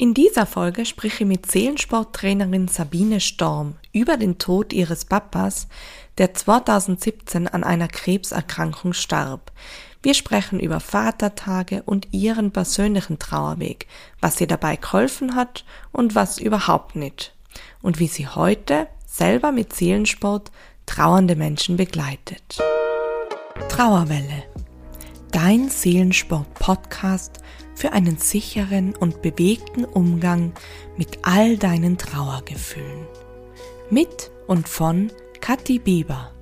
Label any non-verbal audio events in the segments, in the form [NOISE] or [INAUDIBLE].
In dieser Folge spreche ich mit Seelensporttrainerin Sabine Storm über den Tod ihres Papas, der 2017 an einer Krebserkrankung starb. Wir sprechen über Vatertage und ihren persönlichen Trauerweg, was ihr dabei geholfen hat und was überhaupt nicht. Und wie sie heute selber mit Seelensport trauernde Menschen begleitet. Trauerwelle. Dein Seelensport-Podcast für einen sicheren und bewegten Umgang mit all deinen Trauergefühlen. Mit und von Kathi Bieber.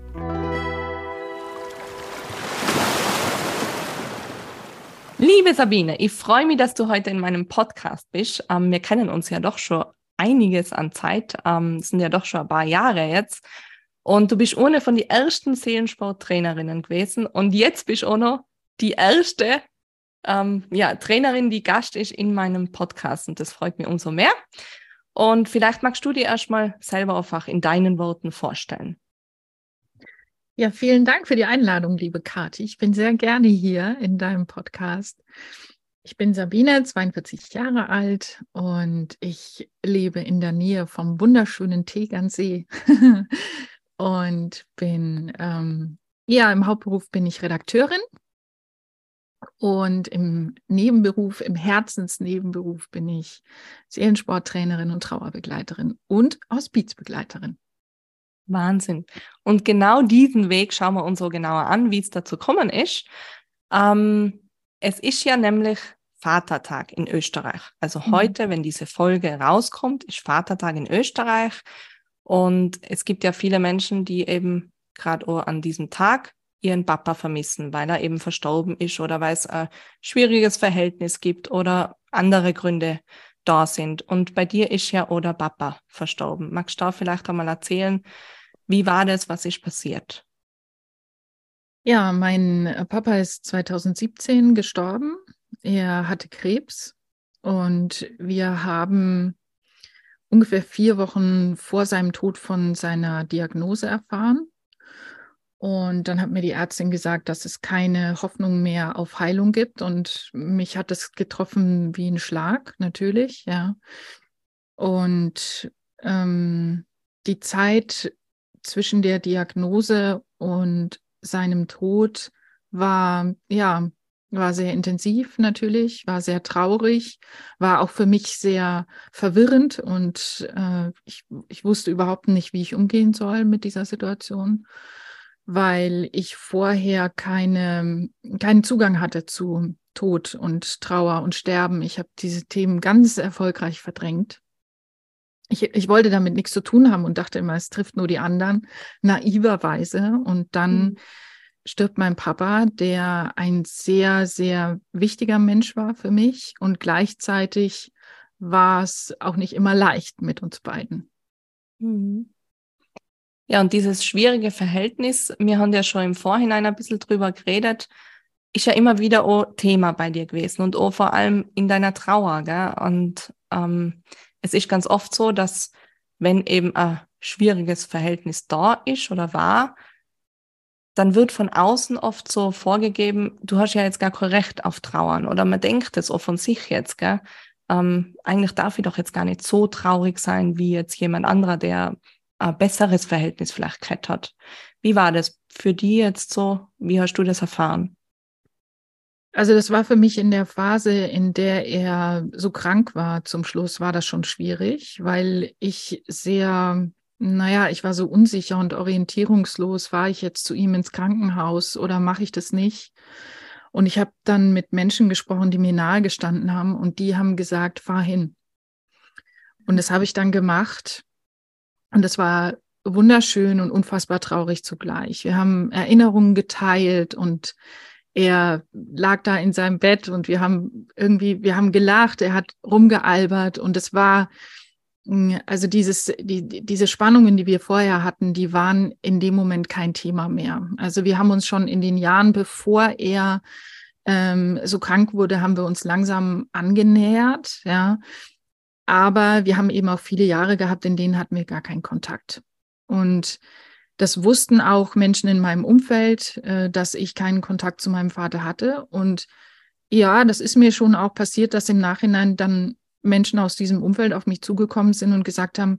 Liebe Sabine, ich freue mich, dass du heute in meinem Podcast bist. Ähm, wir kennen uns ja doch schon einiges an Zeit, ähm, sind ja doch schon ein paar Jahre jetzt. Und du bist ohne von den ersten Seelensporttrainerinnen gewesen und jetzt bist du auch noch die erste ähm, ja, Trainerin, die Gast ist in meinem Podcast und das freut mich umso mehr. Und vielleicht magst du dir erstmal selber einfach in deinen Worten vorstellen. Ja, vielen Dank für die Einladung, liebe Kathi. Ich bin sehr gerne hier in deinem Podcast. Ich bin Sabine, 42 Jahre alt und ich lebe in der Nähe vom wunderschönen Tegernsee [LAUGHS] und bin, ähm, ja, im Hauptberuf bin ich Redakteurin und im Nebenberuf, im Herzensnebenberuf bin ich Seelensporttrainerin und Trauerbegleiterin und Hospizbegleiterin. Wahnsinn. Und genau diesen Weg schauen wir uns so genauer an, wie es dazu gekommen ist. Ähm, es ist ja nämlich Vatertag in Österreich. Also mhm. heute, wenn diese Folge rauskommt, ist Vatertag in Österreich. Und es gibt ja viele Menschen, die eben gerade an diesem Tag ihren Papa vermissen, weil er eben verstorben ist oder weil es ein schwieriges Verhältnis gibt oder andere Gründe da sind. Und bei dir ist ja oder Papa verstorben. Magst du da vielleicht einmal erzählen, wie war das, was ist passiert? Ja, mein Papa ist 2017 gestorben. Er hatte Krebs und wir haben ungefähr vier Wochen vor seinem Tod von seiner Diagnose erfahren. Und dann hat mir die Ärztin gesagt, dass es keine Hoffnung mehr auf Heilung gibt. Und mich hat es getroffen wie ein Schlag, natürlich, ja. Und ähm, die Zeit zwischen der Diagnose und seinem Tod war, ja, war sehr intensiv natürlich, war sehr traurig, war auch für mich sehr verwirrend und äh, ich, ich wusste überhaupt nicht, wie ich umgehen soll mit dieser Situation weil ich vorher keine, keinen Zugang hatte zu Tod und Trauer und Sterben. Ich habe diese Themen ganz erfolgreich verdrängt. Ich, ich wollte damit nichts zu tun haben und dachte immer, es trifft nur die anderen, naiverweise. Und dann mhm. stirbt mein Papa, der ein sehr, sehr wichtiger Mensch war für mich. Und gleichzeitig war es auch nicht immer leicht mit uns beiden. Mhm. Ja, und dieses schwierige Verhältnis, wir haben ja schon im Vorhinein ein bisschen drüber geredet, ist ja immer wieder auch Thema bei dir gewesen und auch vor allem in deiner Trauer. Gell? Und ähm, es ist ganz oft so, dass wenn eben ein schwieriges Verhältnis da ist oder war, dann wird von außen oft so vorgegeben, du hast ja jetzt gar kein Recht auf Trauern oder man denkt es auch von sich jetzt, gell? Ähm, eigentlich darf ich doch jetzt gar nicht so traurig sein wie jetzt jemand anderer, der besseres Verhältnis vielleicht hat. Wie war das für die jetzt so? Wie hast du das erfahren? Also das war für mich in der Phase, in der er so krank war, zum Schluss war das schon schwierig, weil ich sehr, naja, ich war so unsicher und orientierungslos. War ich jetzt zu ihm ins Krankenhaus oder mache ich das nicht? Und ich habe dann mit Menschen gesprochen, die mir nahe gestanden haben und die haben gesagt, fahr hin. Und das habe ich dann gemacht und das war wunderschön und unfassbar traurig zugleich. Wir haben Erinnerungen geteilt und er lag da in seinem Bett und wir haben irgendwie, wir haben gelacht, er hat rumgealbert und es war, mm, also dieses, die, diese Spannungen, die wir vorher hatten, die waren in dem Moment kein Thema mehr. Also wir haben uns schon in den Jahren, bevor er ähm, so krank wurde, haben wir uns langsam angenähert, ja. Aber wir haben eben auch viele Jahre gehabt, in denen hatten wir gar keinen Kontakt. Und das wussten auch Menschen in meinem Umfeld, äh, dass ich keinen Kontakt zu meinem Vater hatte. Und ja, das ist mir schon auch passiert, dass im Nachhinein dann Menschen aus diesem Umfeld auf mich zugekommen sind und gesagt haben,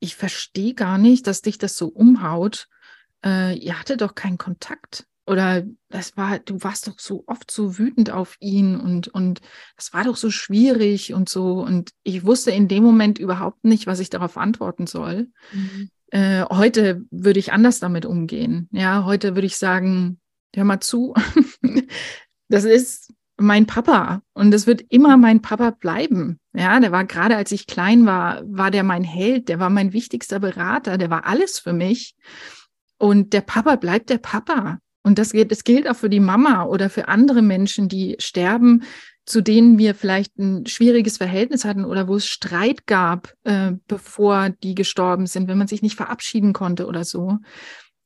ich verstehe gar nicht, dass dich das so umhaut. Äh, ihr hattet doch keinen Kontakt. Oder das war, du warst doch so oft so wütend auf ihn und, und das war doch so schwierig und so. Und ich wusste in dem Moment überhaupt nicht, was ich darauf antworten soll. Mhm. Äh, heute würde ich anders damit umgehen. Ja, heute würde ich sagen, hör mal zu. [LAUGHS] das ist mein Papa und das wird immer mein Papa bleiben. Ja, der war gerade als ich klein war, war der mein Held, der war mein wichtigster Berater, der war alles für mich. Und der Papa bleibt der Papa. Und das, das gilt auch für die Mama oder für andere Menschen, die sterben, zu denen wir vielleicht ein schwieriges Verhältnis hatten oder wo es Streit gab, äh, bevor die gestorben sind, wenn man sich nicht verabschieden konnte oder so.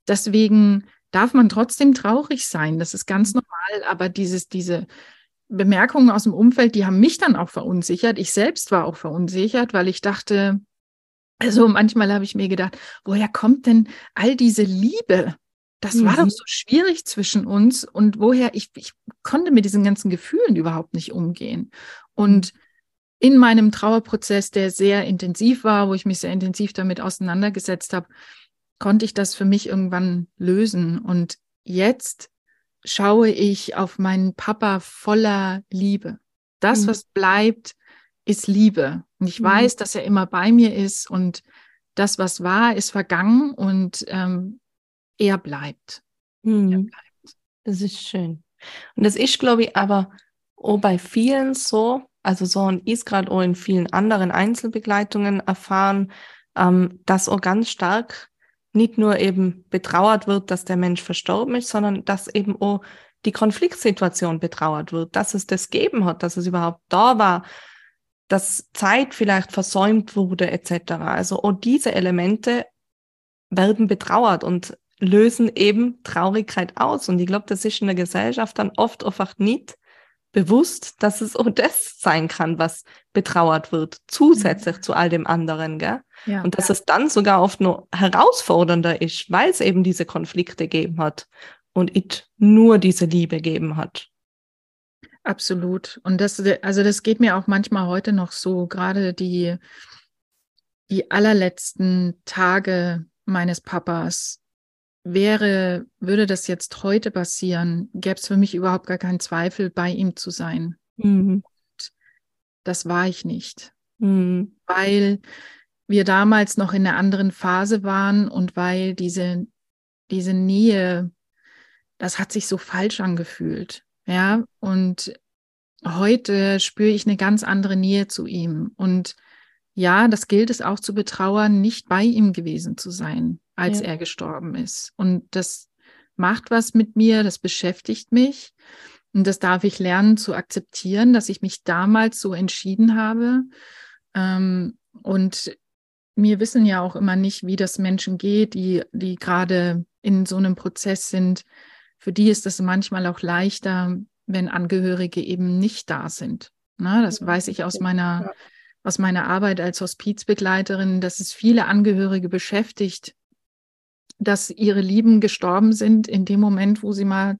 Deswegen darf man trotzdem traurig sein. Das ist ganz normal, aber dieses, diese Bemerkungen aus dem Umfeld, die haben mich dann auch verunsichert. Ich selbst war auch verunsichert, weil ich dachte, also manchmal habe ich mir gedacht, woher kommt denn all diese Liebe? Das mhm. war doch mhm. so schwierig zwischen uns und woher ich, ich konnte mit diesen ganzen Gefühlen überhaupt nicht umgehen. Und in meinem Trauerprozess, der sehr intensiv war, wo ich mich sehr intensiv damit auseinandergesetzt habe, konnte ich das für mich irgendwann lösen. Und jetzt schaue ich auf meinen Papa voller Liebe. Das, mhm. was bleibt, ist Liebe. Und ich mhm. weiß, dass er immer bei mir ist und das, was war, ist vergangen und ähm, er bleibt. Mhm. Er bleibt. Das ist schön. Und das ist, glaube ich, aber auch bei vielen so, also so und ich gerade auch in vielen anderen Einzelbegleitungen erfahren, ähm, dass auch ganz stark nicht nur eben betrauert wird, dass der Mensch verstorben ist, sondern dass eben auch die Konfliktsituation betrauert wird, dass es das geben hat, dass es überhaupt da war, dass Zeit vielleicht versäumt wurde etc. Also auch diese Elemente werden betrauert und lösen eben Traurigkeit aus. Und ich glaube, das ist in der Gesellschaft dann oft einfach nicht bewusst, dass es auch das sein kann, was betrauert wird, zusätzlich mhm. zu all dem anderen. Gell? Ja. Und dass ja. es dann sogar oft noch herausfordernder ist, weil es eben diese Konflikte gegeben hat und it nur diese Liebe gegeben hat. Absolut. Und das, also das geht mir auch manchmal heute noch so, gerade die, die allerletzten Tage meines Papas, wäre, würde das jetzt heute passieren, gäbe es für mich überhaupt gar keinen Zweifel, bei ihm zu sein. Mhm. Das war ich nicht, mhm. weil wir damals noch in einer anderen Phase waren und weil diese, diese Nähe, das hat sich so falsch angefühlt. Ja, und heute spüre ich eine ganz andere Nähe zu ihm. Und ja, das gilt es auch zu betrauern, nicht bei ihm gewesen zu sein, als ja. er gestorben ist. Und das macht was mit mir, das beschäftigt mich. Und das darf ich lernen zu akzeptieren, dass ich mich damals so entschieden habe. Ähm, und wir wissen ja auch immer nicht, wie das Menschen geht, die, die gerade in so einem Prozess sind. Für die ist es manchmal auch leichter, wenn Angehörige eben nicht da sind. Na, das weiß ich aus meiner, aus meiner Arbeit als Hospizbegleiterin, dass es viele Angehörige beschäftigt, dass ihre Lieben gestorben sind in dem Moment, wo sie mal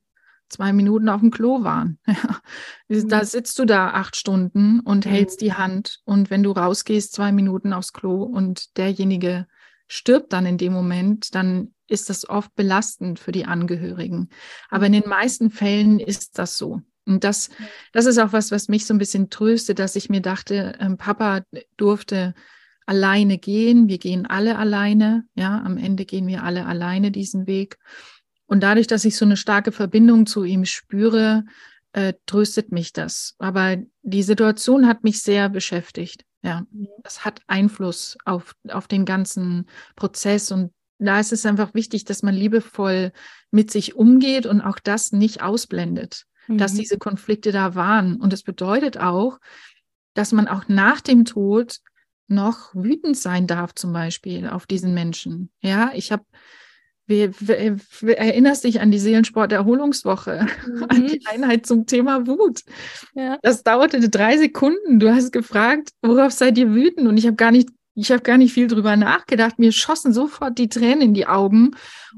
zwei Minuten auf dem Klo waren. [LAUGHS] da sitzt du da acht Stunden und hältst die Hand und wenn du rausgehst, zwei Minuten aufs Klo und derjenige stirbt dann in dem Moment, dann ist das oft belastend für die Angehörigen. Aber in den meisten Fällen ist das so. Und das, das ist auch was, was mich so ein bisschen tröstet, dass ich mir dachte, ähm, Papa durfte alleine gehen. Wir gehen alle alleine. Ja, am Ende gehen wir alle alleine diesen Weg. Und dadurch, dass ich so eine starke Verbindung zu ihm spüre, äh, tröstet mich das. Aber die Situation hat mich sehr beschäftigt. Ja, das hat Einfluss auf, auf den ganzen Prozess. Und da ist es einfach wichtig, dass man liebevoll mit sich umgeht und auch das nicht ausblendet, mhm. dass diese Konflikte da waren. Und das bedeutet auch, dass man auch nach dem Tod noch wütend sein darf, zum Beispiel auf diesen Menschen. Ja, ich habe erinnerst dich an die Seelensport-Erholungswoche, [LAUGHS] mhm. an die Einheit zum Thema Wut. Ja. Das dauerte drei Sekunden. Du hast gefragt, worauf seid ihr wütend? Und ich habe gar nicht Ich habe gar nicht viel drüber nachgedacht. Mir schossen sofort die Tränen in die Augen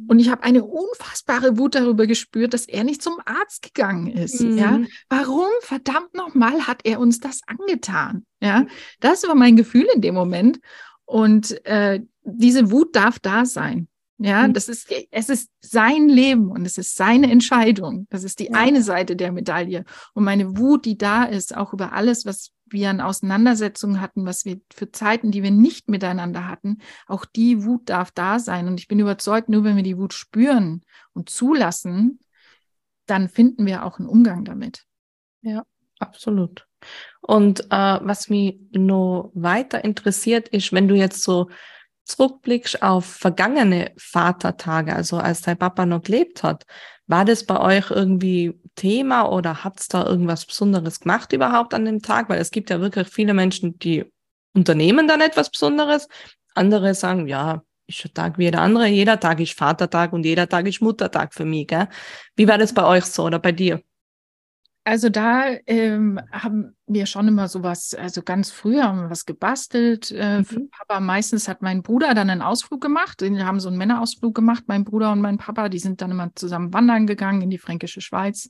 und ich habe eine unfassbare Wut darüber gespürt, dass er nicht zum Arzt gegangen ist. Mhm. Ja, warum verdammt nochmal hat er uns das angetan? Ja, das war mein Gefühl in dem Moment und äh, diese Wut darf da sein. Ja, mhm. das ist, es ist sein Leben und es ist seine Entscheidung. Das ist die ja. eine Seite der Medaille. Und meine Wut, die da ist, auch über alles, was wir an Auseinandersetzungen hatten, was wir für Zeiten, die wir nicht miteinander hatten, auch die Wut darf da sein. Und ich bin überzeugt, nur wenn wir die Wut spüren und zulassen, dann finden wir auch einen Umgang damit. Ja, absolut. Und äh, was mich noch weiter interessiert, ist, wenn du jetzt so zurückblickst auf vergangene Vatertage, also als dein Papa noch gelebt hat, war das bei euch irgendwie Thema oder hat's da irgendwas Besonderes gemacht überhaupt an dem Tag? Weil es gibt ja wirklich viele Menschen, die unternehmen dann etwas Besonderes. Andere sagen, ja, ist ein Tag wie jeder andere. Jeder Tag ist Vatertag und jeder Tag ist Muttertag für mich. Gell? Wie war das bei euch so oder bei dir? Also da ähm, haben wir schon immer sowas, also ganz früh haben wir was gebastelt. Äh, mhm. Für Papa meistens hat mein Bruder dann einen Ausflug gemacht. Wir haben so einen Männerausflug gemacht, mein Bruder und mein Papa. Die sind dann immer zusammen wandern gegangen in die fränkische Schweiz.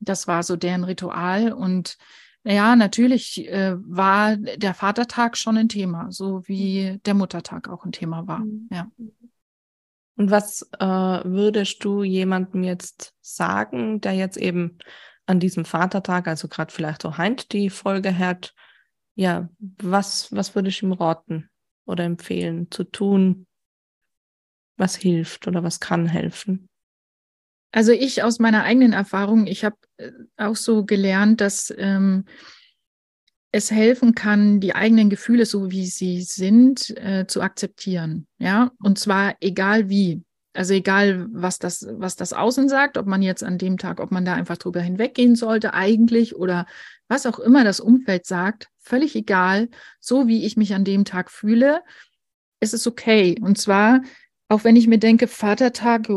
Das war so deren Ritual. Und ja, natürlich äh, war der Vatertag schon ein Thema, so wie der Muttertag auch ein Thema war. Mhm. Ja. Und was äh, würdest du jemandem jetzt sagen, der jetzt eben an diesem Vatertag, also gerade vielleicht auch Heint die Folge hat, ja, was, was würde ich ihm raten oder empfehlen zu tun, was hilft oder was kann helfen? Also ich aus meiner eigenen Erfahrung, ich habe äh, auch so gelernt, dass ähm, es helfen kann, die eigenen Gefühle, so wie sie sind, äh, zu akzeptieren. Ja, und zwar egal wie. Also egal, was das, was das Außen sagt, ob man jetzt an dem Tag, ob man da einfach drüber hinweggehen sollte eigentlich oder was auch immer das Umfeld sagt, völlig egal, so wie ich mich an dem Tag fühle, ist es okay. Und zwar, auch wenn ich mir denke, Vatertag,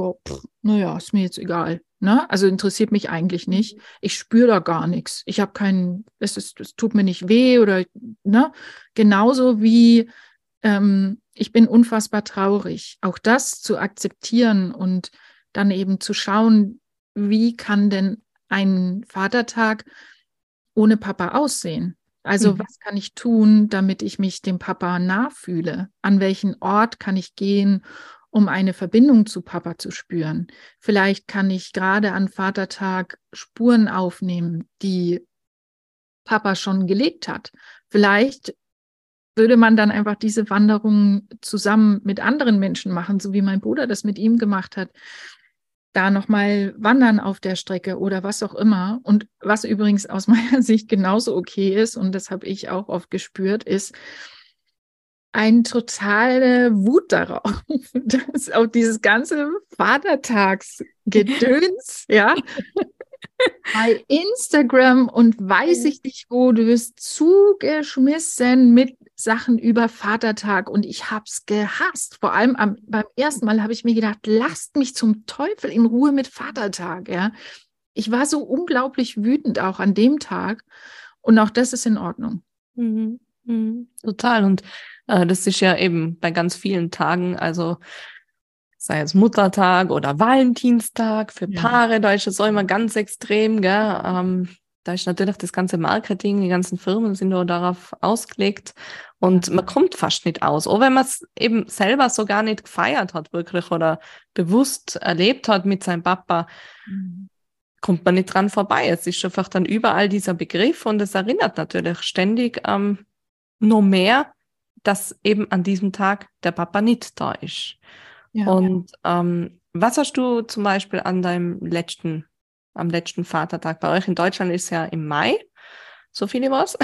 naja, ist mir jetzt egal. Ne? Also interessiert mich eigentlich nicht. Ich spüre da gar nichts. Ich habe keinen, es, ist, es tut mir nicht weh oder, ne? Genauso wie ähm, ich bin unfassbar traurig. Auch das zu akzeptieren und dann eben zu schauen, wie kann denn ein Vatertag ohne Papa aussehen? Also mhm. was kann ich tun, damit ich mich dem Papa nah fühle? An welchen Ort kann ich gehen, um eine Verbindung zu Papa zu spüren? Vielleicht kann ich gerade an Vatertag Spuren aufnehmen, die Papa schon gelegt hat. Vielleicht würde man dann einfach diese Wanderung zusammen mit anderen Menschen machen, so wie mein Bruder das mit ihm gemacht hat, da nochmal wandern auf der Strecke oder was auch immer. Und was übrigens aus [LAUGHS] meiner Sicht genauso okay ist, und das habe ich auch oft gespürt, ist eine totale Wut darauf, [LAUGHS] dass auch dieses ganze Vatertagsgedöns, ja, bei Instagram und weiß ich nicht wo, du wirst zugeschmissen mit Sachen über Vatertag und ich habe es gehasst. Vor allem am, beim ersten Mal habe ich mir gedacht, lasst mich zum Teufel in Ruhe mit Vatertag. Ja. Ich war so unglaublich wütend auch an dem Tag und auch das ist in Ordnung. Mhm. Mhm. Total. Und äh, das ist ja eben bei ganz vielen Tagen, also sei es Muttertag oder Valentinstag für Paare, da ist es auch immer ganz extrem, gell? Ähm, da ist natürlich das ganze Marketing, die ganzen Firmen sind nur darauf ausgelegt und man kommt fast nicht aus. Auch wenn man es eben selber so gar nicht gefeiert hat, wirklich, oder bewusst erlebt hat mit seinem Papa, mhm. kommt man nicht dran vorbei. Es ist einfach dann überall dieser Begriff und es erinnert natürlich ständig ähm, nur mehr, dass eben an diesem Tag der Papa nicht da ist. Ja, und. Ähm, was hast du zum Beispiel an deinem letzten am letzten Vatertag. Bei euch in Deutschland ist ja im Mai, so viel ich weiß.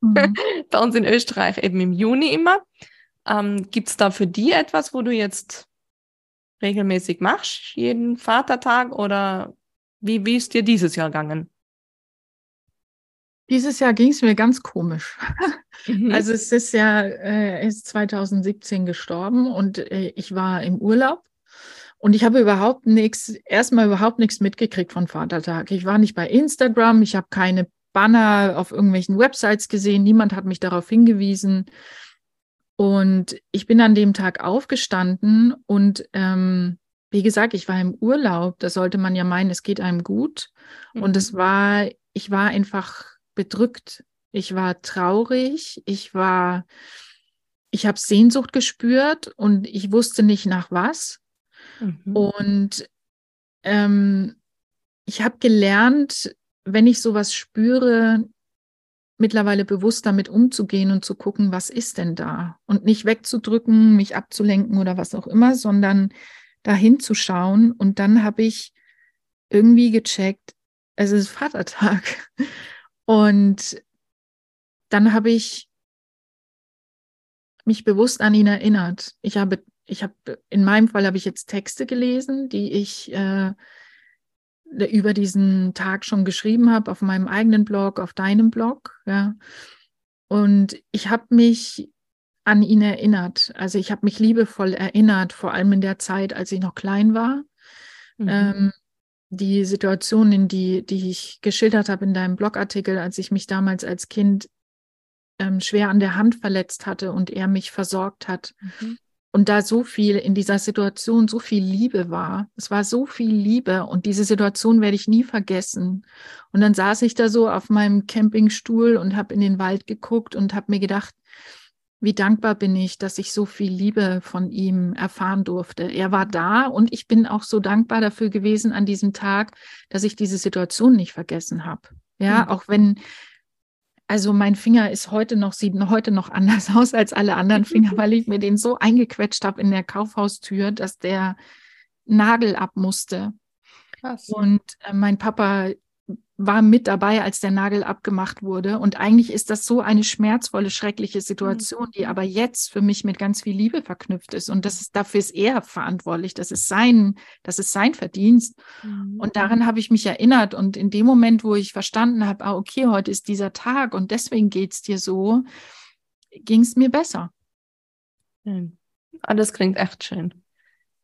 Mhm. [LAUGHS] Bei uns in Österreich eben im Juni immer. Ähm, Gibt es da für die etwas, wo du jetzt regelmäßig machst, jeden Vatertag oder wie, wie ist dir dieses Jahr gegangen? Dieses Jahr ging es mir ganz komisch. [LAUGHS] Mhm. Also es ist ja, äh, ist 2017 gestorben und äh, ich war im Urlaub und ich habe überhaupt nichts, erstmal überhaupt nichts mitgekriegt von Vatertag. Ich war nicht bei Instagram, ich habe keine Banner auf irgendwelchen Websites gesehen, niemand hat mich darauf hingewiesen. Und ich bin an dem Tag aufgestanden und ähm, wie gesagt, ich war im Urlaub. Da sollte man ja meinen, es geht einem gut. Mhm. Und es war, ich war einfach bedrückt. Ich war traurig. Ich war, ich habe Sehnsucht gespürt und ich wusste nicht nach was. Mhm. Und ähm, ich habe gelernt, wenn ich sowas spüre, mittlerweile bewusst damit umzugehen und zu gucken, was ist denn da? Und nicht wegzudrücken, mich abzulenken oder was auch immer, sondern dahin zu schauen. Und dann habe ich irgendwie gecheckt, es ist Vatertag. [LAUGHS] Und dann habe ich mich bewusst an ihn erinnert. Ich habe, ich habe, in meinem Fall habe ich jetzt Texte gelesen, die ich äh, über diesen Tag schon geschrieben habe, auf meinem eigenen Blog, auf deinem Blog. Ja. Und ich habe mich an ihn erinnert. Also ich habe mich liebevoll erinnert, vor allem in der Zeit, als ich noch klein war. Mhm. Ähm, die Situation, die, die ich geschildert habe in deinem Blogartikel, als ich mich damals als Kind ähm, schwer an der Hand verletzt hatte und er mich versorgt hat. Mhm. Und da so viel in dieser Situation, so viel Liebe war. Es war so viel Liebe und diese Situation werde ich nie vergessen. Und dann saß ich da so auf meinem Campingstuhl und habe in den Wald geguckt und habe mir gedacht, wie dankbar bin ich, dass ich so viel Liebe von ihm erfahren durfte. Er war da und ich bin auch so dankbar dafür gewesen an diesem Tag, dass ich diese Situation nicht vergessen habe. Ja, mhm. auch wenn, also mein Finger ist heute noch, sieht heute noch anders [LAUGHS] aus als alle anderen Finger, [LAUGHS] weil ich mir den so eingequetscht habe in der Kaufhaustür, dass der Nagel ab musste. Krass. Und äh, mein Papa war mit dabei, als der Nagel abgemacht wurde. Und eigentlich ist das so eine schmerzvolle, schreckliche Situation, die mhm. aber jetzt für mich mit ganz viel Liebe verknüpft ist. Und das ist, dafür ist er verantwortlich. Das ist sein, das ist sein Verdienst. Mhm. Und daran habe ich mich erinnert. Und in dem Moment, wo ich verstanden habe, ah, okay, heute ist dieser Tag und deswegen geht es dir so, ging es mir besser. Schön. Alles ah, klingt echt schön.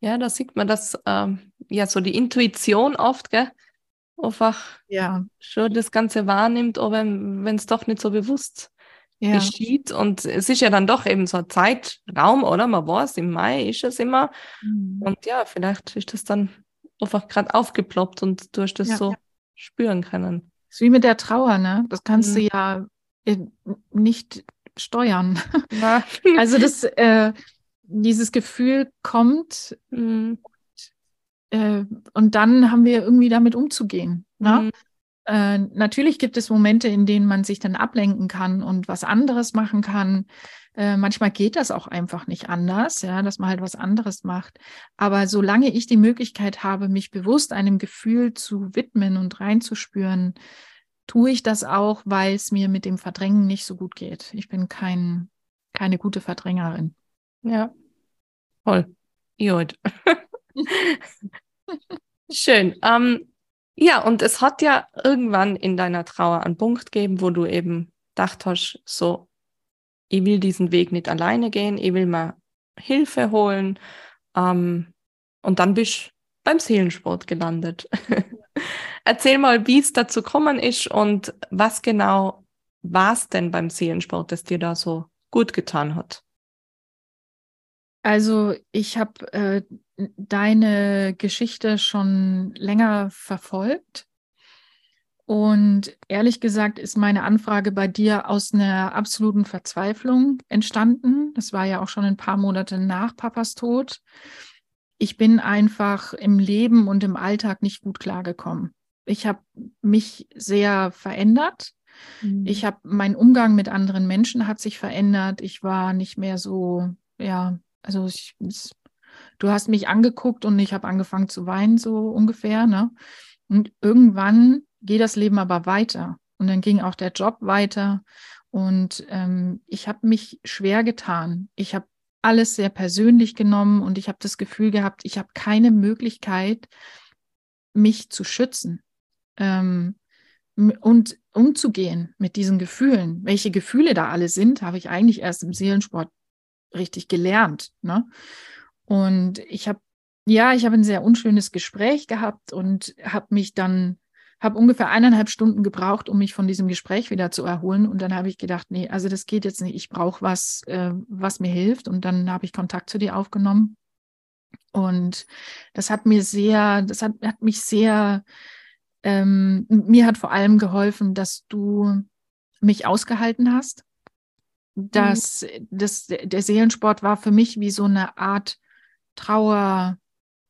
Ja, da sieht man das, ähm, ja, so die Intuition oft, gell? Einfach ja. schon das Ganze wahrnimmt, auch wenn es doch nicht so bewusst ja. geschieht. Und es ist ja dann doch eben so ein Zeitraum, oder? Man weiß, im Mai ist es immer. Mhm. Und ja, vielleicht ist das dann einfach gerade aufgeploppt und du hast das ja, so spüren können. Das ist wie mit der Trauer, ne? Das kannst mhm. du ja äh, nicht steuern. [LAUGHS] also das, äh, dieses Gefühl kommt mhm. Äh, und dann haben wir irgendwie damit umzugehen. Ne? Mhm. Äh, natürlich gibt es Momente, in denen man sich dann ablenken kann und was anderes machen kann. Äh, manchmal geht das auch einfach nicht anders, ja, dass man halt was anderes macht. Aber solange ich die Möglichkeit habe, mich bewusst einem Gefühl zu widmen und reinzuspüren, tue ich das auch, weil es mir mit dem Verdrängen nicht so gut geht. Ich bin kein, keine gute Verdrängerin. Ja, voll. Gut. [LAUGHS] Schön. Ähm, ja, und es hat ja irgendwann in deiner Trauer einen Punkt gegeben, wo du eben gedacht hast, so, ich will diesen Weg nicht alleine gehen, ich will mal Hilfe holen. Ähm, und dann bist du beim Seelensport gelandet. [LAUGHS] Erzähl mal, wie es dazu gekommen ist und was genau war es denn beim Seelensport, das dir da so gut getan hat? Also ich habe äh, deine Geschichte schon länger verfolgt. Und ehrlich gesagt ist meine Anfrage bei dir aus einer absoluten Verzweiflung entstanden. Das war ja auch schon ein paar Monate nach Papas Tod. Ich bin einfach im Leben und im Alltag nicht gut klargekommen. Ich habe mich sehr verändert. Mhm. Ich habe mein Umgang mit anderen Menschen hat sich verändert. Ich war nicht mehr so, ja, also ich, du hast mich angeguckt und ich habe angefangen zu weinen, so ungefähr. Ne? Und irgendwann geht das Leben aber weiter. Und dann ging auch der Job weiter. Und ähm, ich habe mich schwer getan. Ich habe alles sehr persönlich genommen und ich habe das Gefühl gehabt, ich habe keine Möglichkeit, mich zu schützen ähm, und umzugehen mit diesen Gefühlen. Welche Gefühle da alle sind, habe ich eigentlich erst im Seelensport richtig gelernt. Ne? Und ich habe, ja, ich habe ein sehr unschönes Gespräch gehabt und habe mich dann habe ungefähr eineinhalb Stunden gebraucht, um mich von diesem Gespräch wieder zu erholen. Und dann habe ich gedacht, nee, also das geht jetzt nicht. Ich brauche was, äh, was mir hilft. Und dann habe ich Kontakt zu dir aufgenommen. Und das hat mir sehr, das hat, hat mich sehr, ähm, mir hat vor allem geholfen, dass du mich ausgehalten hast. Dass mhm. das, der Seelensport war für mich wie so eine Art Trauer,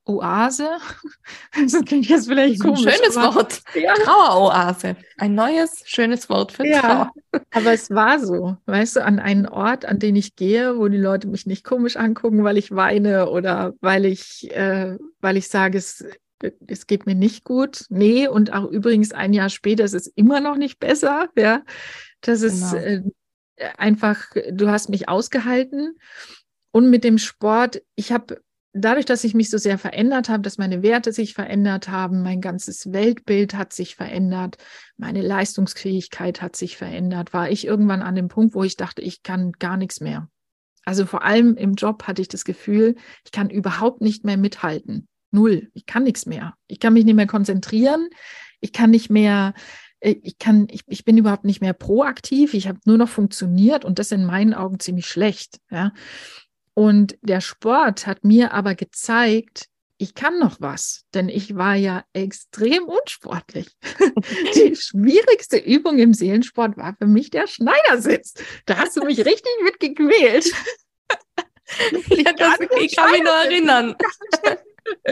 Oase. [LAUGHS] Das klingt jetzt vielleicht komisch. Ein schönes Wort. Ja. Traueroase. Ein neues, schönes Wort für ja, Trauer. Aber es war so, weißt du, an einen Ort, an den ich gehe, wo die Leute mich nicht komisch angucken, weil ich weine oder weil ich, äh, weil ich sage, es, es geht mir nicht gut. Nee, und auch übrigens ein Jahr später ist es immer noch nicht besser. Ja, das ist genau. äh, einfach, du hast mich ausgehalten. Und mit dem Sport, ich habe dadurch, dass ich mich so sehr verändert habe, dass meine Werte sich verändert haben, mein ganzes Weltbild hat sich verändert, meine Leistungsfähigkeit hat sich verändert, war ich irgendwann an dem Punkt, wo ich dachte, ich kann gar nichts mehr. Also vor allem im Job hatte ich das Gefühl, ich kann überhaupt nicht mehr mithalten. Null. Ich kann nichts mehr. Ich kann mich nicht mehr konzentrieren. Ich kann nicht mehr, ich kann, ich, ich bin überhaupt nicht mehr proaktiv. Ich habe nur noch funktioniert und das in meinen Augen ziemlich schlecht. Ja. Und der Sport hat mir aber gezeigt, ich kann noch was, denn ich war ja extrem unsportlich. [LAUGHS] Die schwierigste Übung im Seelensport war für mich der Schneidersitz. Da hast du mich richtig mitgequält. ja, das, ich kann mich nur erinnern. [LAUGHS] [LAUGHS]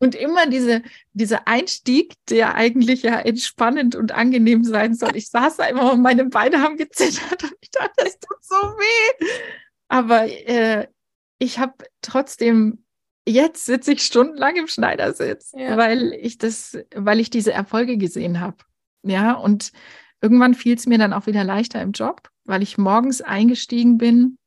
Und immer diese, dieser Einstieg, der eigentlich ja entspannend und angenehm sein soll. Ich saß da immer und meine Beine haben gezittert und ich dachte, das tut so weh. Aber äh, ich habe trotzdem, jetzt sitze ich stundenlang im Schneidersitz, ja. weil ich das, weil ich diese Erfolge gesehen habe. Ja, und irgendwann fiel es mir dann auch wieder leichter im Job, weil ich morgens eingestiegen bin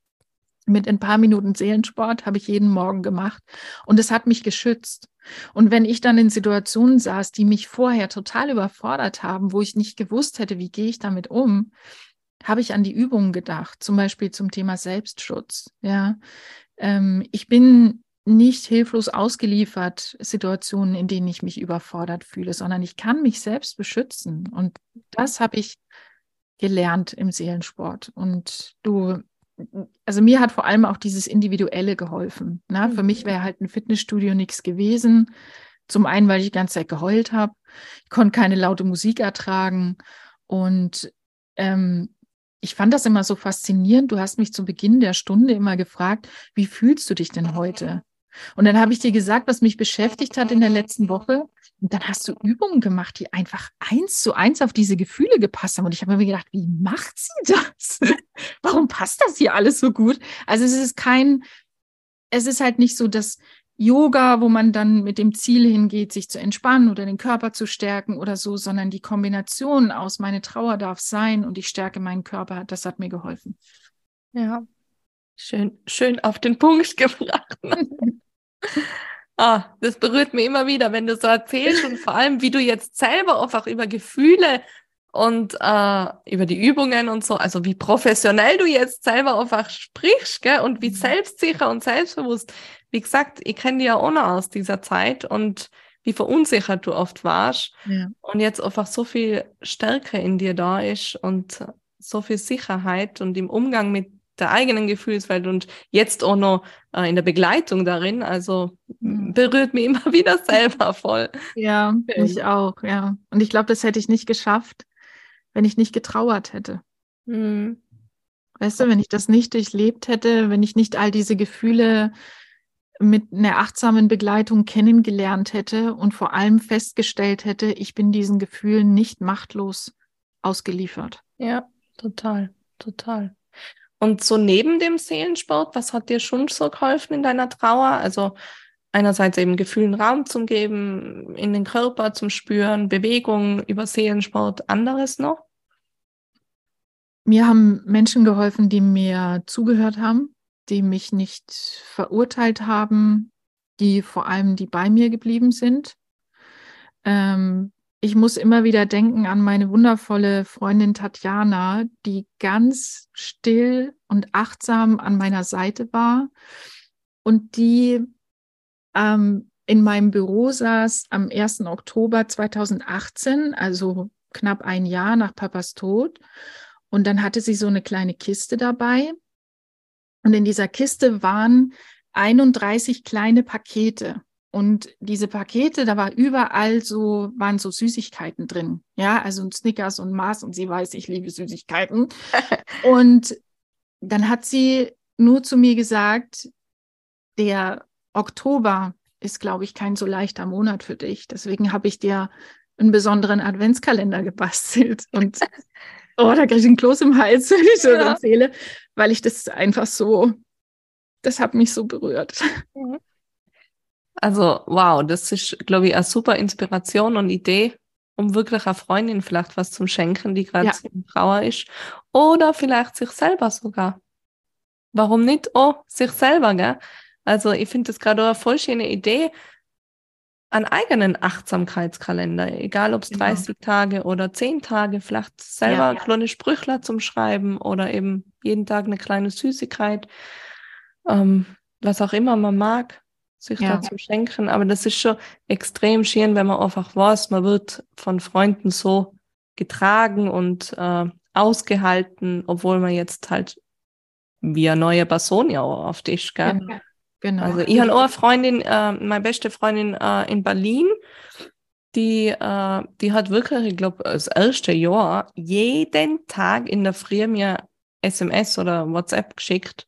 mit ein paar Minuten Seelensport, habe ich jeden Morgen gemacht. Und es hat mich geschützt. Und wenn ich dann in Situationen saß, die mich vorher total überfordert haben, wo ich nicht gewusst hätte, wie gehe ich damit um, habe ich an die Übungen gedacht, zum Beispiel zum Thema Selbstschutz. Ja, ähm, ich bin nicht hilflos ausgeliefert Situationen, in denen ich mich überfordert fühle, sondern ich kann mich selbst beschützen. Und das habe ich gelernt im Seelensport. Und du, also mir hat vor allem auch dieses Individuelle geholfen. Ne? Mhm. Für mich wäre halt ein Fitnessstudio nichts gewesen. Zum einen, weil ich die ganze Zeit geheult habe. Ich konnte keine laute Musik ertragen. Und ähm, ich fand das immer so faszinierend. Du hast mich zu Beginn der Stunde immer gefragt, wie fühlst du dich denn heute? Und dann habe ich dir gesagt, was mich beschäftigt hat in der letzten Woche. Und dann hast du Übungen gemacht, die einfach eins zu eins auf diese Gefühle gepasst haben. Und ich habe mir gedacht, wie macht sie das? [LAUGHS] Warum passt das hier alles so gut? Also es ist kein, es ist halt nicht so, dass Yoga, wo man dann mit dem Ziel hingeht, sich zu entspannen oder den Körper zu stärken oder so, sondern die Kombination aus meine Trauer darf sein und ich stärke meinen Körper, das hat mir geholfen. Ja, schön, schön auf den Punkt [LAUGHS] gebracht. [LAUGHS] ah, das berührt mich immer wieder, wenn du so erzählst und vor allem, wie du jetzt selber einfach über Gefühle und äh, über die Übungen und so, also wie professionell du jetzt selber einfach sprichst, gell, und wie mhm. selbstsicher und selbstbewusst. Wie gesagt, ich kenne dich ja auch noch aus dieser Zeit und wie verunsichert du oft warst. Ja. Und jetzt einfach so viel Stärke in dir da ist und so viel Sicherheit und im Umgang mit der eigenen Gefühlswelt und jetzt auch noch äh, in der Begleitung darin. Also mhm. berührt mich [LAUGHS] immer wieder selber voll. Ja, mich auch, ja. Und ich glaube, das hätte ich nicht geschafft, wenn ich nicht getrauert hätte. Mhm. Weißt du, wenn ich das nicht durchlebt hätte, wenn ich nicht all diese Gefühle mit einer achtsamen Begleitung kennengelernt hätte und vor allem festgestellt hätte, ich bin diesen Gefühlen nicht machtlos ausgeliefert. Ja, total, total. Und so neben dem Seelensport, was hat dir schon so geholfen in deiner Trauer? Also einerseits eben Gefühlen Raum zum Geben, in den Körper zum Spüren, Bewegung über Seelensport, anderes noch? Mir haben Menschen geholfen, die mir zugehört haben, die mich nicht verurteilt haben, die vor allem, die bei mir geblieben sind. Ähm, ich muss immer wieder denken an meine wundervolle Freundin Tatjana, die ganz still und achtsam an meiner Seite war und die ähm, in meinem Büro saß am 1. Oktober 2018, also knapp ein Jahr nach Papas Tod. Und dann hatte sie so eine kleine Kiste dabei. Und in dieser Kiste waren 31 kleine Pakete. Und diese Pakete, da war überall so, waren so Süßigkeiten drin. Ja, also ein Snickers und Mars und sie weiß, ich liebe Süßigkeiten. [LAUGHS] und dann hat sie nur zu mir gesagt, der Oktober ist, glaube ich, kein so leichter Monat für dich. Deswegen habe ich dir einen besonderen Adventskalender gebastelt. [LAUGHS] Und oh, da kriege ich einen Kloß im Hals, [LAUGHS] wenn ich so ja. erzähle, weil ich das einfach so, das hat mich so berührt. Mhm. Also, wow, das ist, glaube ich, eine super Inspiration und Idee, um wirklich einer Freundin vielleicht was zum Schenken, die gerade ja. in Trauer ist. Oder vielleicht sich selber sogar. Warum nicht? Oh, sich selber, gell? Also, ich finde das gerade eine voll schöne Idee, einen eigenen Achtsamkeitskalender, egal ob es genau. 30 Tage oder 10 Tage, vielleicht selber ja, kleine Sprüchler zum Schreiben oder eben jeden Tag eine kleine Süßigkeit, ähm, was auch immer man mag, sich ja. dazu schenken. Aber das ist schon extrem schön, wenn man einfach weiß, man wird von Freunden so getragen und äh, ausgehalten, obwohl man jetzt halt wie eine neue Person ja auch auf dich, gell? Genau. Genau. Also ich habe auch eine Freundin, äh, meine beste Freundin äh, in Berlin, die, äh, die hat wirklich, ich glaube, das erste Jahr jeden Tag in der Früh mir SMS oder WhatsApp geschickt.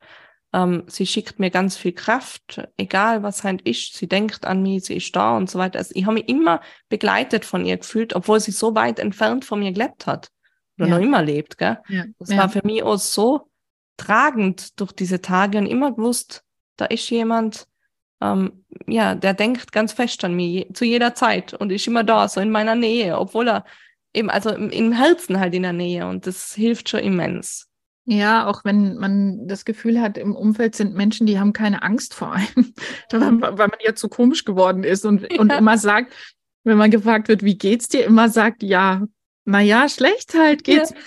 Ähm, sie schickt mir ganz viel Kraft, egal was halt ist. Sie denkt an mich, sie ist da und so weiter. Also ich habe mich immer begleitet von ihr gefühlt, obwohl sie so weit entfernt von mir gelebt hat oder ja. noch immer lebt. Gell? Ja. Das ja. war für mich auch so tragend durch diese Tage und immer gewusst, da ist jemand, ähm, ja, der denkt ganz fest an mich zu jeder Zeit und ist immer da, so in meiner Nähe, obwohl er eben, also im, im Herzen halt in der Nähe und das hilft schon immens. Ja, auch wenn man das Gefühl hat, im Umfeld sind Menschen, die haben keine Angst vor einem, [LAUGHS] weil man ja zu komisch geworden ist und, ja. und immer sagt, wenn man gefragt wird, wie geht's dir, immer sagt, ja, naja, schlecht halt geht's. Ja.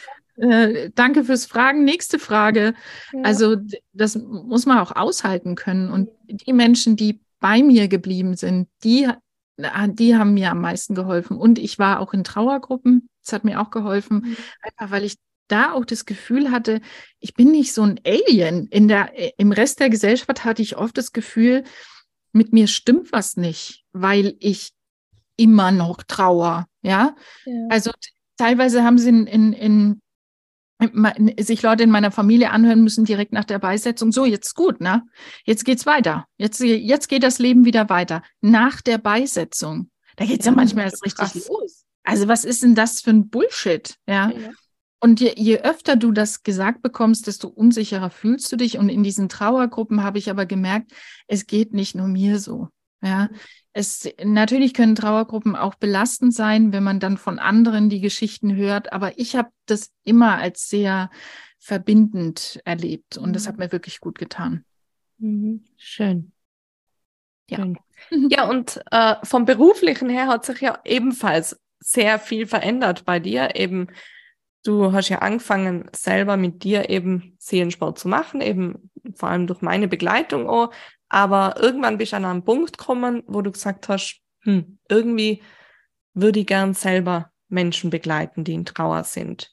Äh, danke fürs Fragen. Nächste Frage. Ja. Also das muss man auch aushalten können. Und die Menschen, die bei mir geblieben sind, die, die haben mir am meisten geholfen. Und ich war auch in Trauergruppen. Das hat mir auch geholfen, mhm. einfach weil ich da auch das Gefühl hatte, ich bin nicht so ein Alien. In der, Im Rest der Gesellschaft hatte ich oft das Gefühl, mit mir stimmt was nicht, weil ich immer noch trauer. Ja, ja. also teilweise haben sie in, in, in sich Leute in meiner Familie anhören müssen direkt nach der Beisetzung. So, jetzt gut, ne? Jetzt geht's weiter. Jetzt, jetzt geht das Leben wieder weiter. Nach der Beisetzung. Da geht's ja, ja manchmal erst richtig los. Also was ist denn das für ein Bullshit? Ja. ja. Und je, je öfter du das gesagt bekommst, desto unsicherer fühlst du dich. Und in diesen Trauergruppen habe ich aber gemerkt, es geht nicht nur mir so. Ja, es, natürlich können Trauergruppen auch belastend sein, wenn man dann von anderen die Geschichten hört, aber ich habe das immer als sehr verbindend erlebt und mhm. das hat mhm. mir wirklich gut getan. Mhm. Schön. Ja. Schön. Ja, und äh, vom beruflichen her hat sich ja ebenfalls sehr viel verändert bei dir. Eben, du hast ja angefangen, selber mit dir eben Seelensport zu machen, eben vor allem durch meine Begleitung auch. Aber irgendwann bist du an einen Punkt gekommen, wo du gesagt hast, hm, irgendwie würde ich gern selber Menschen begleiten, die in Trauer sind.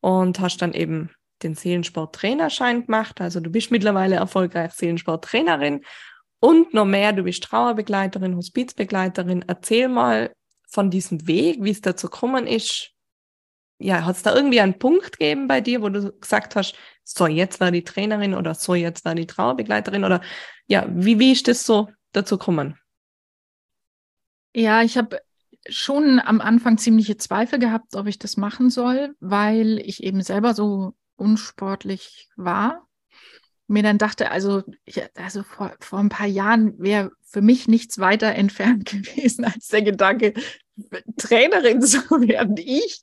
Und hast dann eben den Seelensporttrainerschein gemacht. Also du bist mittlerweile erfolgreich Seelensporttrainerin und noch mehr, du bist Trauerbegleiterin, Hospizbegleiterin. Erzähl mal von diesem Weg, wie es dazu gekommen ist. Ja, hat es da irgendwie einen Punkt gegeben bei dir, wo du gesagt hast, so jetzt war die Trainerin oder so jetzt war die Trauerbegleiterin oder ja, wie, wie ist das so dazu gekommen? Ja, ich habe schon am Anfang ziemliche Zweifel gehabt, ob ich das machen soll, weil ich eben selber so unsportlich war. Mir dann dachte, also, ich, also vor, vor ein paar Jahren wäre für mich nichts weiter entfernt [LAUGHS] gewesen als der Gedanke, Trainerin zu werden. Ich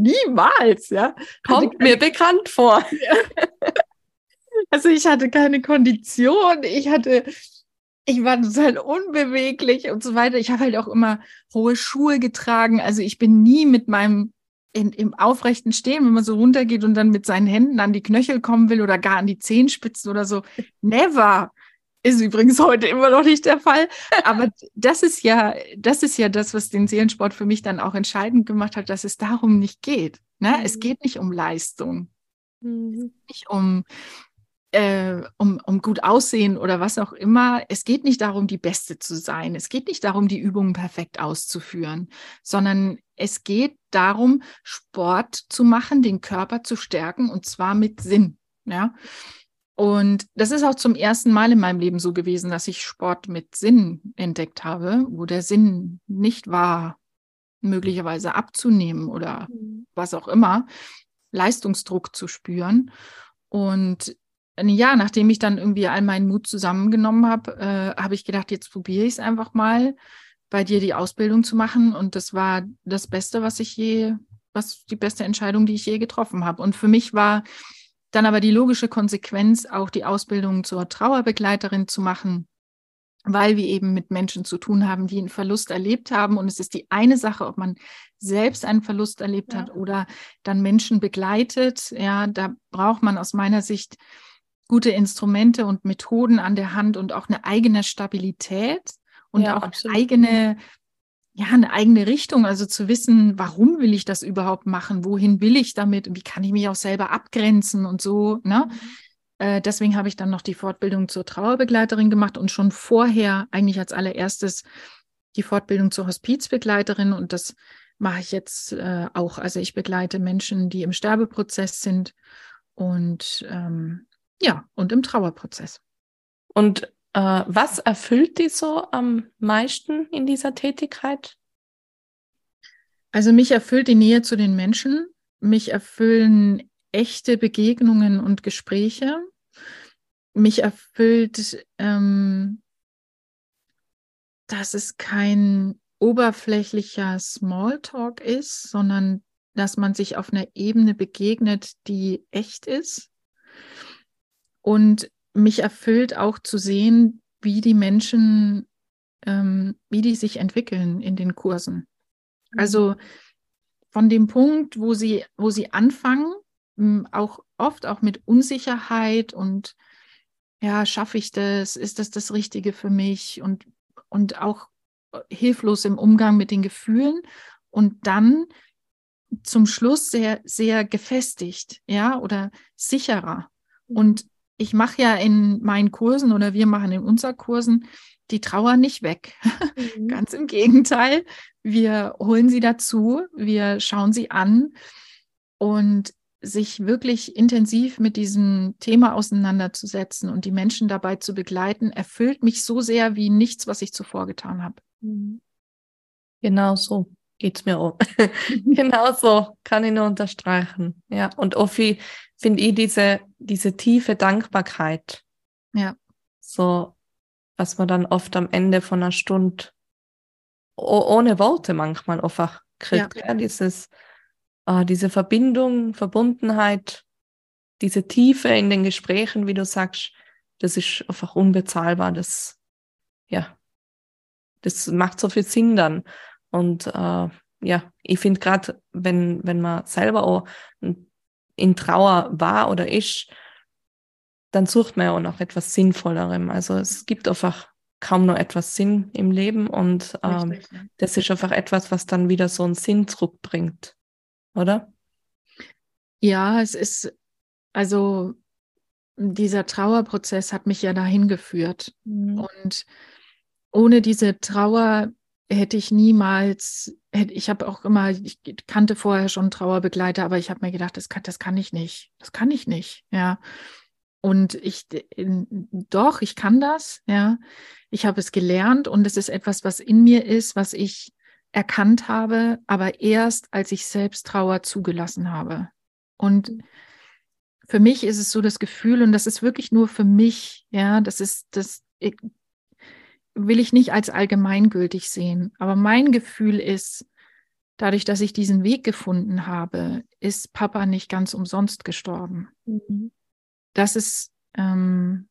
niemals, ja. Kommt mir bekannt vor. [LAUGHS] Also ich hatte keine Kondition, ich hatte, ich war total unbeweglich und so weiter. Ich habe halt auch immer hohe Schuhe getragen. Also ich bin nie mit meinem in, im aufrechten Stehen, wenn man so runtergeht und dann mit seinen Händen an die Knöchel kommen will oder gar an die Zehenspitzen oder so. Never. Ist übrigens heute immer noch nicht der Fall. Aber das ist ja, das ist ja das, was den Seelensport für mich dann auch entscheidend gemacht hat, dass es darum nicht geht. Ne? Mhm. Es geht nicht um Leistung. Mhm. Nicht um, äh, um, um gut aussehen oder was auch immer. Es geht nicht darum, die Beste zu sein. Es geht nicht darum, die Übungen perfekt auszuführen, sondern es geht darum, Sport zu machen, den Körper zu stärken und zwar mit Sinn. Ja. Und das ist auch zum ersten Mal in meinem Leben so gewesen, dass ich Sport mit Sinn entdeckt habe, wo der Sinn nicht war, möglicherweise abzunehmen oder mhm. was auch immer, Leistungsdruck zu spüren. Und ja, nachdem ich dann irgendwie all meinen Mut zusammengenommen habe, äh, habe ich gedacht, jetzt probiere ich es einfach mal, bei dir die Ausbildung zu machen. Und das war das Beste, was ich je, was die beste Entscheidung, die ich je getroffen habe. Und für mich war dann aber die logische Konsequenz, auch die Ausbildung zur Trauerbegleiterin zu machen, weil wir eben mit Menschen zu tun haben, die einen Verlust erlebt haben. Und es ist die eine Sache, ob man selbst einen Verlust erlebt ja. hat oder dann Menschen begleitet. Ja, da braucht man aus meiner Sicht gute Instrumente und Methoden an der Hand und auch eine eigene Stabilität und ja, auch absolut. eigene ja, eine eigene Richtung, also zu wissen, warum will ich das überhaupt machen, wohin will ich damit und wie kann ich mich auch selber abgrenzen und so. Ne? Mhm. Äh, deswegen habe ich dann noch die Fortbildung zur Trauerbegleiterin gemacht und schon vorher eigentlich als allererstes die Fortbildung zur Hospizbegleiterin und das mache ich jetzt äh, auch. Also ich begleite Menschen, die im Sterbeprozess sind und ähm, ja, und im Trauerprozess. Und äh, was erfüllt dich so am meisten in dieser Tätigkeit? Also mich erfüllt die Nähe zu den Menschen. Mich erfüllen echte Begegnungen und Gespräche. Mich erfüllt, ähm, dass es kein oberflächlicher Smalltalk ist, sondern dass man sich auf einer Ebene begegnet, die echt ist. Und mich erfüllt auch zu sehen, wie die Menschen, ähm, wie die sich entwickeln in den Kursen. Mhm. Also von dem Punkt, wo sie, wo sie anfangen, auch oft auch mit Unsicherheit und ja, schaffe ich das? Ist das das Richtige für mich? Und, und auch hilflos im Umgang mit den Gefühlen und dann zum Schluss sehr, sehr gefestigt, ja, oder sicherer. Und ich mache ja in meinen Kursen oder wir machen in unseren Kursen die Trauer nicht weg. [LAUGHS] Mhm. Ganz im Gegenteil. Wir holen sie dazu, wir schauen sie an und sich wirklich intensiv mit diesem Thema auseinanderzusetzen und die Menschen dabei zu begleiten, erfüllt mich so sehr wie nichts, was ich zuvor getan habe. Mhm. Genau so geht's mir auch. [LAUGHS] genau so kann ich nur unterstreichen. Ja, und Offi finde ich diese, diese tiefe Dankbarkeit. Ja. So, was man dann oft am Ende von einer Stunde ohne Worte manchmal einfach kriegt. Ja. ja dieses, äh, diese Verbindung, Verbundenheit, diese Tiefe in den Gesprächen, wie du sagst, das ist einfach unbezahlbar. Das, ja, das macht so viel Sinn dann. Und äh, ja, ich finde gerade, wenn, wenn man selber auch in Trauer war oder ist, dann sucht man ja auch nach etwas Sinnvollerem. Also es gibt einfach kaum noch etwas Sinn im Leben und ähm, das ist einfach etwas, was dann wieder so einen Sinn zurückbringt, oder? Ja, es ist, also dieser Trauerprozess hat mich ja dahin geführt. Mhm. Und ohne diese Trauer hätte ich niemals, hätte, ich habe auch immer, ich kannte vorher schon Trauerbegleiter, aber ich habe mir gedacht, das kann, das kann ich nicht. Das kann ich nicht, ja. Und ich, doch, ich kann das, ja. Ich habe es gelernt und es ist etwas, was in mir ist, was ich erkannt habe, aber erst als ich selbst Trauer zugelassen habe. Und für mich ist es so das Gefühl, und das ist wirklich nur für mich, ja, das ist das, will ich nicht als allgemeingültig sehen. Aber mein Gefühl ist, dadurch, dass ich diesen Weg gefunden habe, ist Papa nicht ganz umsonst gestorben. Mhm. Das ist ähm,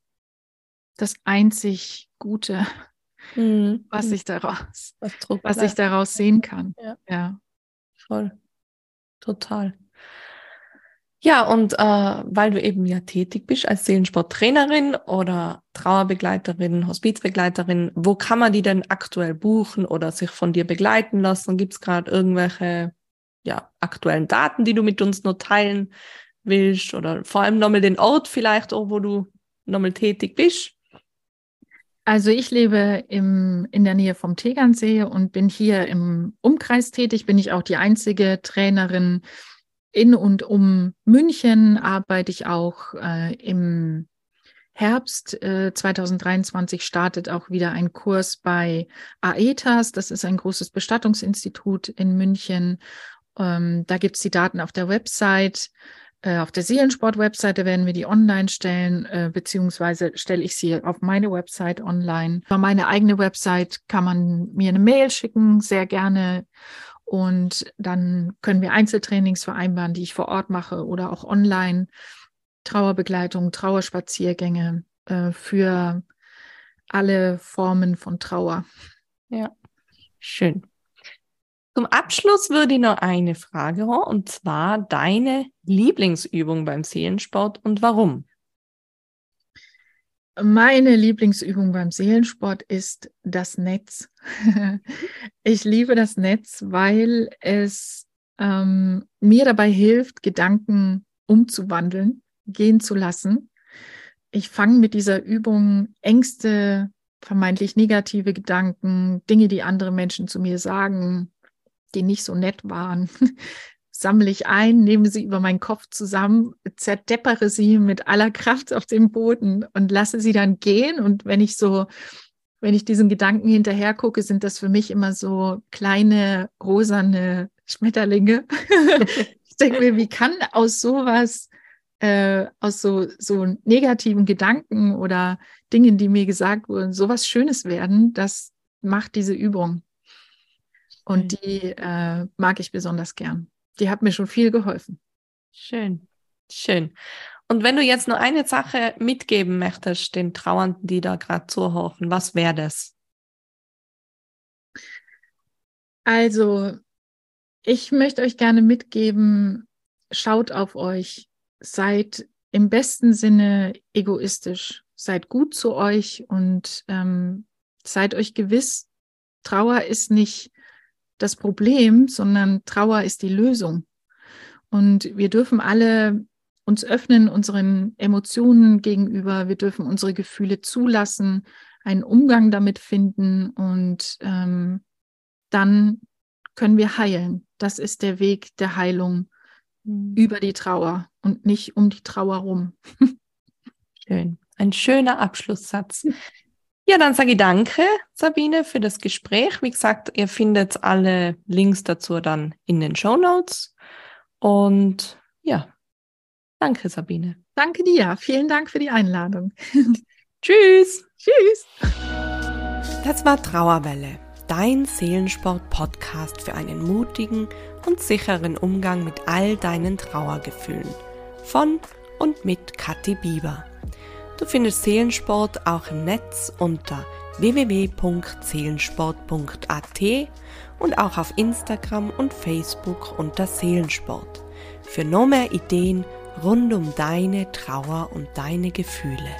das einzig Gute, mhm. was ich daraus, was, was ich daraus sehen kann. Ja. ja. Voll. Total. Ja, und äh, weil du eben ja tätig bist als Seelensporttrainerin oder Trauerbegleiterin, Hospizbegleiterin, wo kann man die denn aktuell buchen oder sich von dir begleiten lassen? Gibt es gerade irgendwelche ja, aktuellen Daten, die du mit uns nur teilen willst? Oder vor allem nochmal den Ort vielleicht auch, wo du nochmal tätig bist? Also ich lebe im, in der Nähe vom Tegernsee und bin hier im Umkreis tätig. Bin ich auch die einzige Trainerin in und um München. Arbeite ich auch äh, im Herbst äh, 2023 startet auch wieder ein Kurs bei AETAS. Das ist ein großes Bestattungsinstitut in München. Ähm, da gibt es die Daten auf der Website. Äh, auf der Seelensport-Webseite werden wir die online stellen, äh, beziehungsweise stelle ich sie auf meine Website online. Über meine eigene Website kann man mir eine Mail schicken, sehr gerne. Und dann können wir Einzeltrainings vereinbaren, die ich vor Ort mache oder auch online. Trauerbegleitung, Trauerspaziergänge äh, für alle Formen von Trauer. Ja, schön. Zum Abschluss würde ich noch eine Frage und zwar deine Lieblingsübung beim Seelensport und warum? Meine Lieblingsübung beim Seelensport ist das Netz. [LAUGHS] ich liebe das Netz, weil es ähm, mir dabei hilft, Gedanken umzuwandeln, gehen zu lassen. Ich fange mit dieser Übung Ängste, vermeintlich negative Gedanken, Dinge, die andere Menschen zu mir sagen, die nicht so nett waren, sammle ich ein, nehme sie über meinen Kopf zusammen, zerdeppere sie mit aller Kraft auf den Boden und lasse sie dann gehen. Und wenn ich so, wenn ich diesen Gedanken hinterher gucke, sind das für mich immer so kleine rosane Schmetterlinge. [LAUGHS] ich denke mir, wie kann aus sowas, äh, aus so, so negativen Gedanken oder Dingen, die mir gesagt wurden, sowas Schönes werden, das macht diese Übung. Und mhm. die äh, mag ich besonders gern. Die hat mir schon viel geholfen. Schön, schön. Und wenn du jetzt nur eine Sache mitgeben möchtest, den Trauernden, die da gerade zuhören, was wäre das? Also, ich möchte euch gerne mitgeben, schaut auf euch, seid im besten Sinne egoistisch, seid gut zu euch und ähm, seid euch gewiss, Trauer ist nicht das Problem, sondern Trauer ist die Lösung. Und wir dürfen alle uns öffnen unseren Emotionen gegenüber. Wir dürfen unsere Gefühle zulassen, einen Umgang damit finden und ähm, dann können wir heilen. Das ist der Weg der Heilung mhm. über die Trauer und nicht um die Trauer rum. [LAUGHS] Schön. Ein schöner Abschlusssatz. [LAUGHS] Ja, dann sage ich danke, Sabine, für das Gespräch. Wie gesagt, ihr findet alle Links dazu dann in den Show Notes. Und ja, danke, Sabine. Danke dir. Vielen Dank für die Einladung. [LAUGHS] Tschüss. Tschüss. Das war Trauerwelle, dein Seelensport-Podcast für einen mutigen und sicheren Umgang mit all deinen Trauergefühlen. Von und mit Kathi Bieber. Du findest Seelensport auch im Netz unter www.seelensport.at und auch auf Instagram und Facebook unter Seelensport. Für noch mehr Ideen rund um deine Trauer und deine Gefühle.